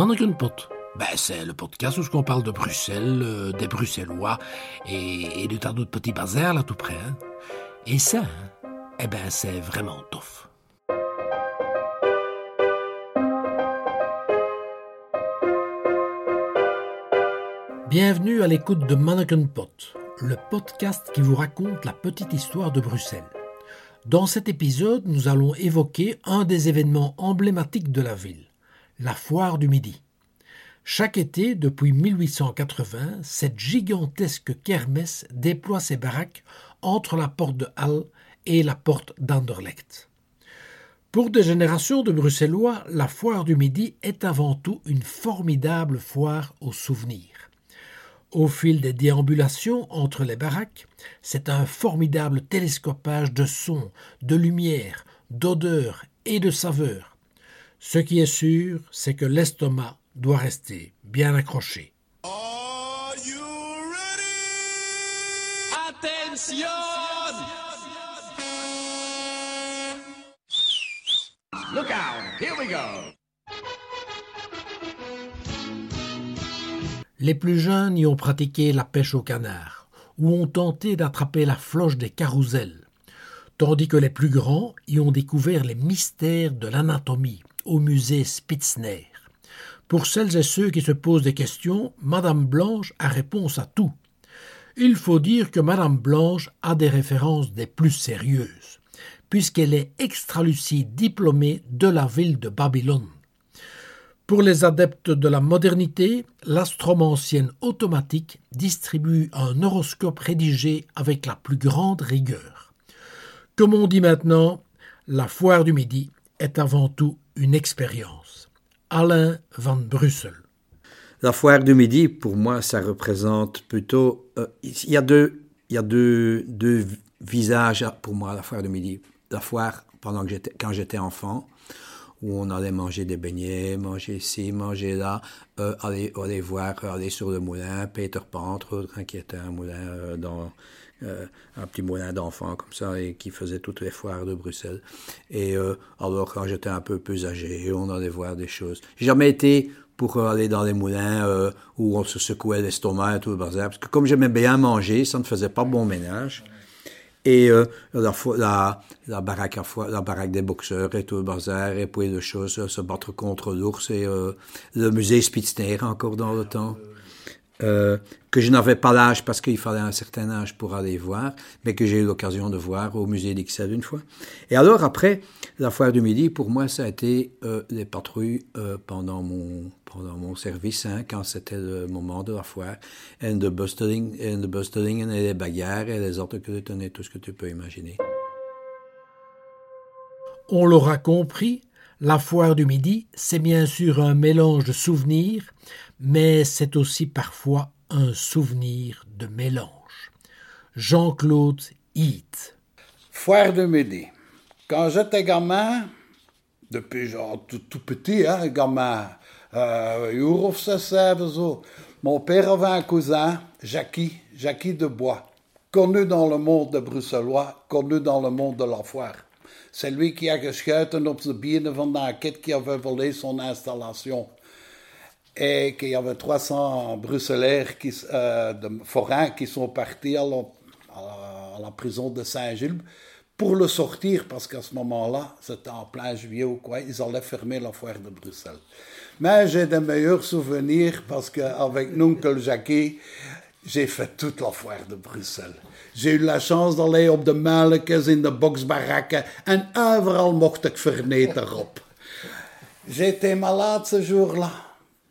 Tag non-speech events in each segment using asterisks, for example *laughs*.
Mannequin Pot. Ben, c'est le podcast où on parle de Bruxelles, euh, des Bruxellois et, de tas d'autres petits bazars là tout près. Hein. Et ça, hein, eh ben, c'est vraiment tough. Bienvenue à l'écoute de Mannequin Pot, le podcast qui vous raconte la petite histoire de Bruxelles. Dans cet épisode, nous allons évoquer un des événements emblématiques de la ville, la foire du Midi. Chaque été, depuis 1880, cette gigantesque kermesse déploie ses baraques entre la porte de Halle et la porte d'Anderlecht. Pour des générations de Bruxellois, la foire du Midi est avant tout une formidable foire aux souvenirs. Au fil des déambulations entre les baraques, c'est un formidable télescopage de sons, de lumière, d'odeurs et de saveurs. Ce qui est sûr, c'est que l'estomac doit rester bien accroché. Attention Look out, here we go. Les plus jeunes y ont pratiqué la pêche au canard, ou ont tenté d'attraper la floche des carousels, tandis que les plus grands y ont découvert les mystères de l'anatomie au musée Spitzner. Pour celles et ceux qui se posent des questions, Madame Blanche a réponse à tout. Il faut dire que Madame Blanche a des références des plus sérieuses, puisqu'elle est extralucide diplômée de la ville de Babylone. Pour les adeptes de la modernité, l'astromancienne automatique distribue un horoscope rédigé avec la plus grande rigueur. Comme on dit maintenant, la foire du midi est avant tout une expérience. Alain van Brussel. La foire du midi, pour moi, ça représente plutôt. Euh, il y a, deux, il y a deux, deux visages pour moi, la foire du midi. La foire pendant que j'étais, quand j'étais enfant, où on allait manger des beignets, manger ici, manger là, euh, aller, aller voir, aller sur le moulin, Peter Pan, qui était un moulin euh, dans euh, un petit moulin d'enfants comme ça et qui faisait toutes les foires de Bruxelles. Et euh, alors quand j'étais un peu plus âgé, on allait voir des choses. J'ai jamais été pour aller dans les moulins euh, où on se secouait l'estomac et tout le bazar, parce que comme j'aimais bien manger, ça ne faisait pas bon ménage et la, baraque la baraque des boxeurs et tout le bazar, et puis de choses, se battre contre l'ours, et le musée Spitzner encore dans le temps. Euh, que je n'avais pas l'âge parce qu'il fallait un certain âge pour aller voir, mais que j'ai eu l'occasion de voir au musée d'Ixelles une fois. Et alors après, la foire du midi, pour moi, ça a été euh, les patrouilles euh, pendant, mon, pendant mon service, hein, quand c'était le moment de la foire, et de bustling, et de bustling et les bagarres et les que tu tout ce que tu peux imaginer. On l'aura compris, la foire du midi, c'est bien sûr un mélange de souvenirs, mais c'est aussi parfois un souvenir de mélange. Jean-Claude Heath. Foire de midi. Quand j'étais gamin, depuis genre tout, petit, hein, gamin, euh, mon père avait un cousin, Jackie, Jackie de Bois, connu dans le monde de bruxellois, connu dans le monde de la foire. C'est lui qui a geschoten op de bienen van de kit qui avait volé son installation. Et qu'il y avait 300 Bruxellaires, qui, euh, de forains, qui sont partis à la, prison de Saint-Gilles pour le sortir, parce qu'à ce moment-là, c'était en plein juillet ou quoi, ils allaient fermer la foire de Bruxelles. Mais j'ai des meilleurs souvenirs parce qu'avec Nunkel Jackie, j'ai fait toute la foire de Bruxelles. J'ai eu la chance d'aller op de muilekes, in de boksbarakken en overal mocht ik verneten op. J'étais malade ce jour-là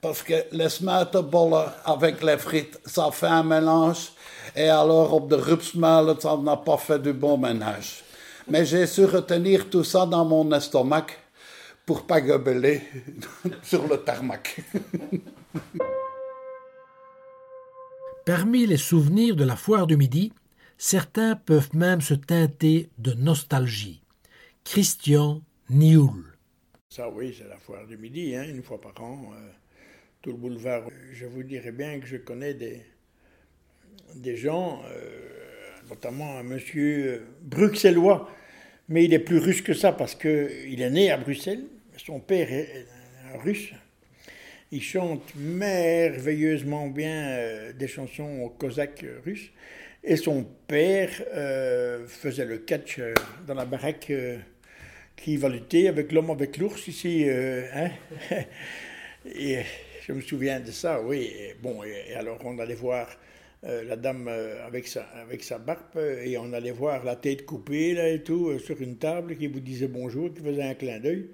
parce que les smuitenbollen avec les frites, ça fait un mélange. Et alors, op de rupsmuilen, ça n'a pas fait du bon ménage. Mais j'ai su retenir tout ça dans mon estomac pour pas gobeler *laughs* sur le tarmac. *laughs* Parmi les souvenirs de la foire du midi, certains peuvent même se teinter de nostalgie. Christian Nioul. Ça, oui, c'est la foire du midi, hein, une fois par an. Euh, tout le boulevard. Je vous dirais bien que je connais des, gens, euh, notamment un monsieur bruxellois, mais il est plus russe que ça parce qu'il est né à Bruxelles. Son père est russe. Il chante merveilleusement bien euh, des chansons cosaques russes. Et son père euh, faisait le catch euh, dans la baraque qui va lutter avec l'homme avec l'ours ici. Hein. *laughs* et je me souviens de ça, oui. Et bon, et, alors on allait voir la dame avec, sa, avec sa barbe et on allait voir la tête coupée là et tout sur une table qui vous disait bonjour, qui faisait un clin d'œil.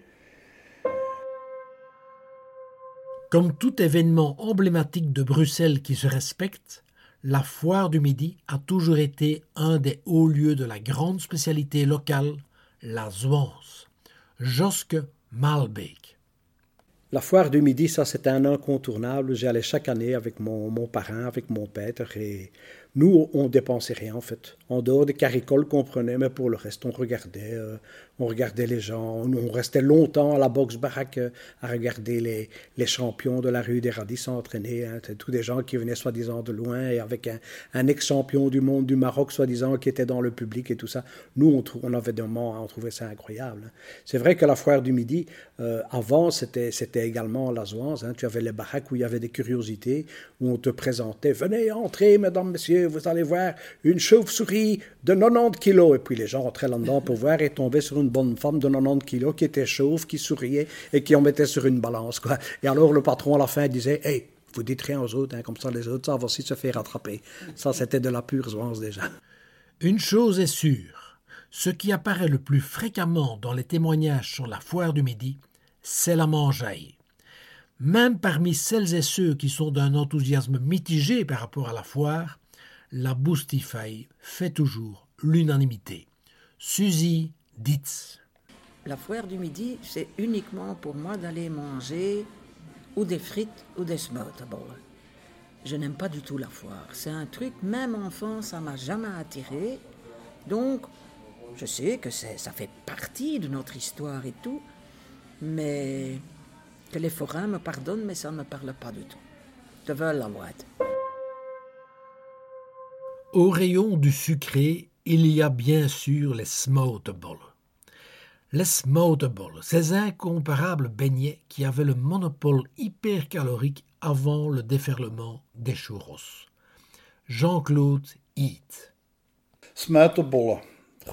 Comme tout événement emblématique de Bruxelles qui se respecte, la foire du Midi a toujours été un des hauts lieux de la grande spécialité locale, la Zwans. Joske Malbeek. La foire du Midi, ça c'était un incontournable. J'y allais chaque année avec mon, mon parrain, avec mon père, et nous, on dépensait rien en fait. En dehors des caricoles qu'on prenait, mais pour le reste, on regardait, euh, on regardait les gens. On, restait longtemps à la boxe baraque euh, à regarder les, les, champions de la rue des Radis s'entraîner. Hein. Tous des gens qui venaient soi-disant de loin et avec un, un ex-champion du monde du Maroc, soi-disant, qui était dans le public et tout ça. Nous, on, avait des moments, on trouvait ça incroyable. Hein. C'est vrai que la foire du Midi, euh, avant, c'était également la Zoise. Hein. Tu avais les baraques où il y avait des curiosités, où on te présentait. Venez entrer, mesdames, messieurs, vous allez voir une chauve-souris de 90 kilos. Et puis les gens rentraient là-dedans pour voir et tombaient sur une bonne femme de 90 kilos qui était chauve, qui souriait et qui en mettait sur une balance. Quoi. Et alors le patron à la fin disait Hey, vous dites rien aux autres, hein, comme ça les autres savent aussi se faire rattraper. Ça, c'était de la pure jouance déjà. Une chose est sûre ce qui apparaît le plus fréquemment dans les témoignages sur la foire du Midi, c'est la mangeaille. Même parmi celles et ceux qui sont d'un enthousiasme mitigé par rapport à la foire, la Boostify fait toujours l'unanimité. Suzy La foire du midi, c'est uniquement pour moi d'aller manger ou des frites ou des smoothables. Je n'aime pas du tout la foire. C'est un truc, même enfant, ça m'a jamais attiré. Donc, je sais que ça fait partie de notre histoire et tout, mais que les forains me pardonnent, mais ça ne me parle pas du tout. Je veux la boîte. Au rayon du sucré, il y a bien sûr les smotables. Les smotables, ces incomparables beignets qui avaient le monopole hypercalorique avant le déferlement des churros. Jean-Claude Heath. Smotables.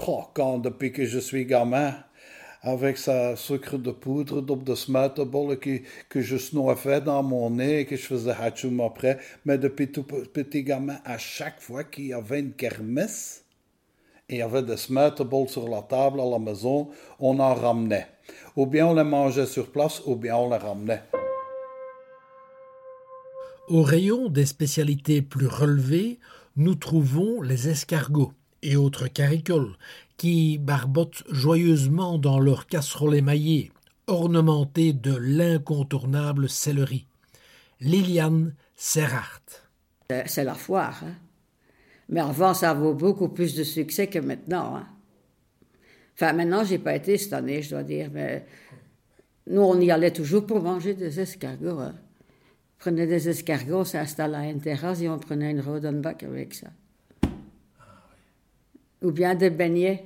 Oh, quand depuis que je suis gamin, avec sa sucre de poudre op de smuitenbollen que, que je snoffais dans mon nez et que je faisais hatchoum après. Mais depuis tout petit gamin, à chaque fois qu'il y avait une kermesse, il y avait des smuitenbolles sur la table à la maison, on en ramenait. Ou bien on les mangeait sur place, ou bien on les ramenait. Au rayon des spécialités plus relevées, nous trouvons les escargots et autres caricoles qui barbotent joyeusement dans leurs casseroles émaillées, ornementées de l'incontournable céleri. Liliane Serrart. C'est la foire. Hein. Mais avant, ça vaut beaucoup plus de succès que maintenant. Hein. Enfin, maintenant, j'ai pas été cette année, je dois dire, mais nous, on y allait toujours pour manger des escargots. Hein. On prenait des escargots, on s'installait à une terrasse et on prenait une Rodenbach avec ça. Ou bien des beignets.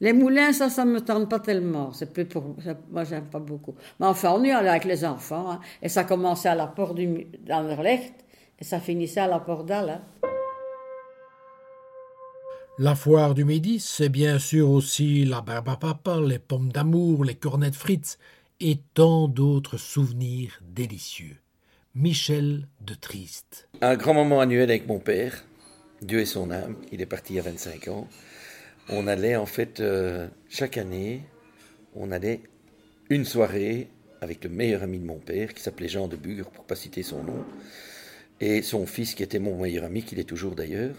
Les moulins, ça, ça ne me tente pas tellement. C'est plus pour, moi, j'aime pas beaucoup. Mais enfin, on y allait avec les enfants, hein. et ça commençait à la porte du, d'Anderlecht, et ça finissait à la porte d'Al. Hein. La foire du midi, c'est bien sûr aussi la barbe à papa, les pommes d'amour, les cornets de frites, et tant d'autres souvenirs délicieux. Michel de Triste. Un grand moment annuel avec mon père, Dieu et son âme, il est parti il y a 25 ans on allait en fait euh, chaque année, on allait une soirée avec le meilleur ami de mon père, qui s'appelait Jean de Bure, pour pas citer son nom, et son fils qui était mon meilleur ami, qu'il est toujours d'ailleurs.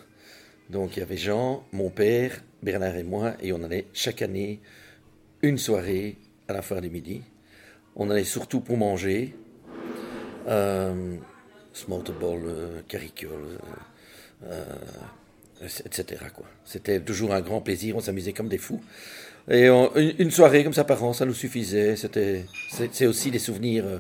Donc il y avait Jean, mon père, Bernard et moi, et on allait chaque année une soirée à la foire du midi. On allait surtout pour manger, euh, small ball, euh, caricole, euh, etc. Quoi. C'était toujours un grand plaisir, on s'amusait comme des fous. Et une, soirée comme ça par an, ça nous suffisait. C'était, c'est, aussi des souvenirs euh,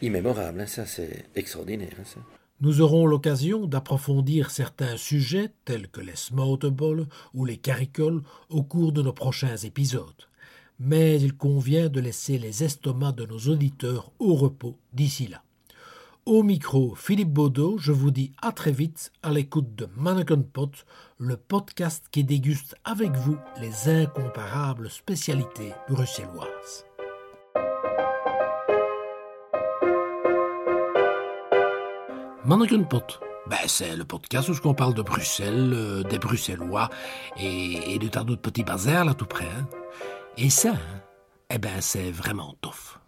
immémorables. Hein, ça, c'est extraordinaire. Hein, nous aurons l'occasion d'approfondir certains sujets tels que les smotables ou les caricoles au cours de nos prochains épisodes. mais il convient de laisser les estomacs de nos auditeurs au repos d'ici là. Au micro, Philippe Baudot, je vous dis à très vite à l'écoute de Mannequin Pot, le podcast qui déguste avec vous les incomparables spécialités bruxelloises. Mannequin Pot, ben, c'est le podcast où on parle de Bruxelles, euh, des Bruxellois et, et de tas d'autres petits bazars là tout près. hein. Et ça, hein, eh ben c'est vraiment tough.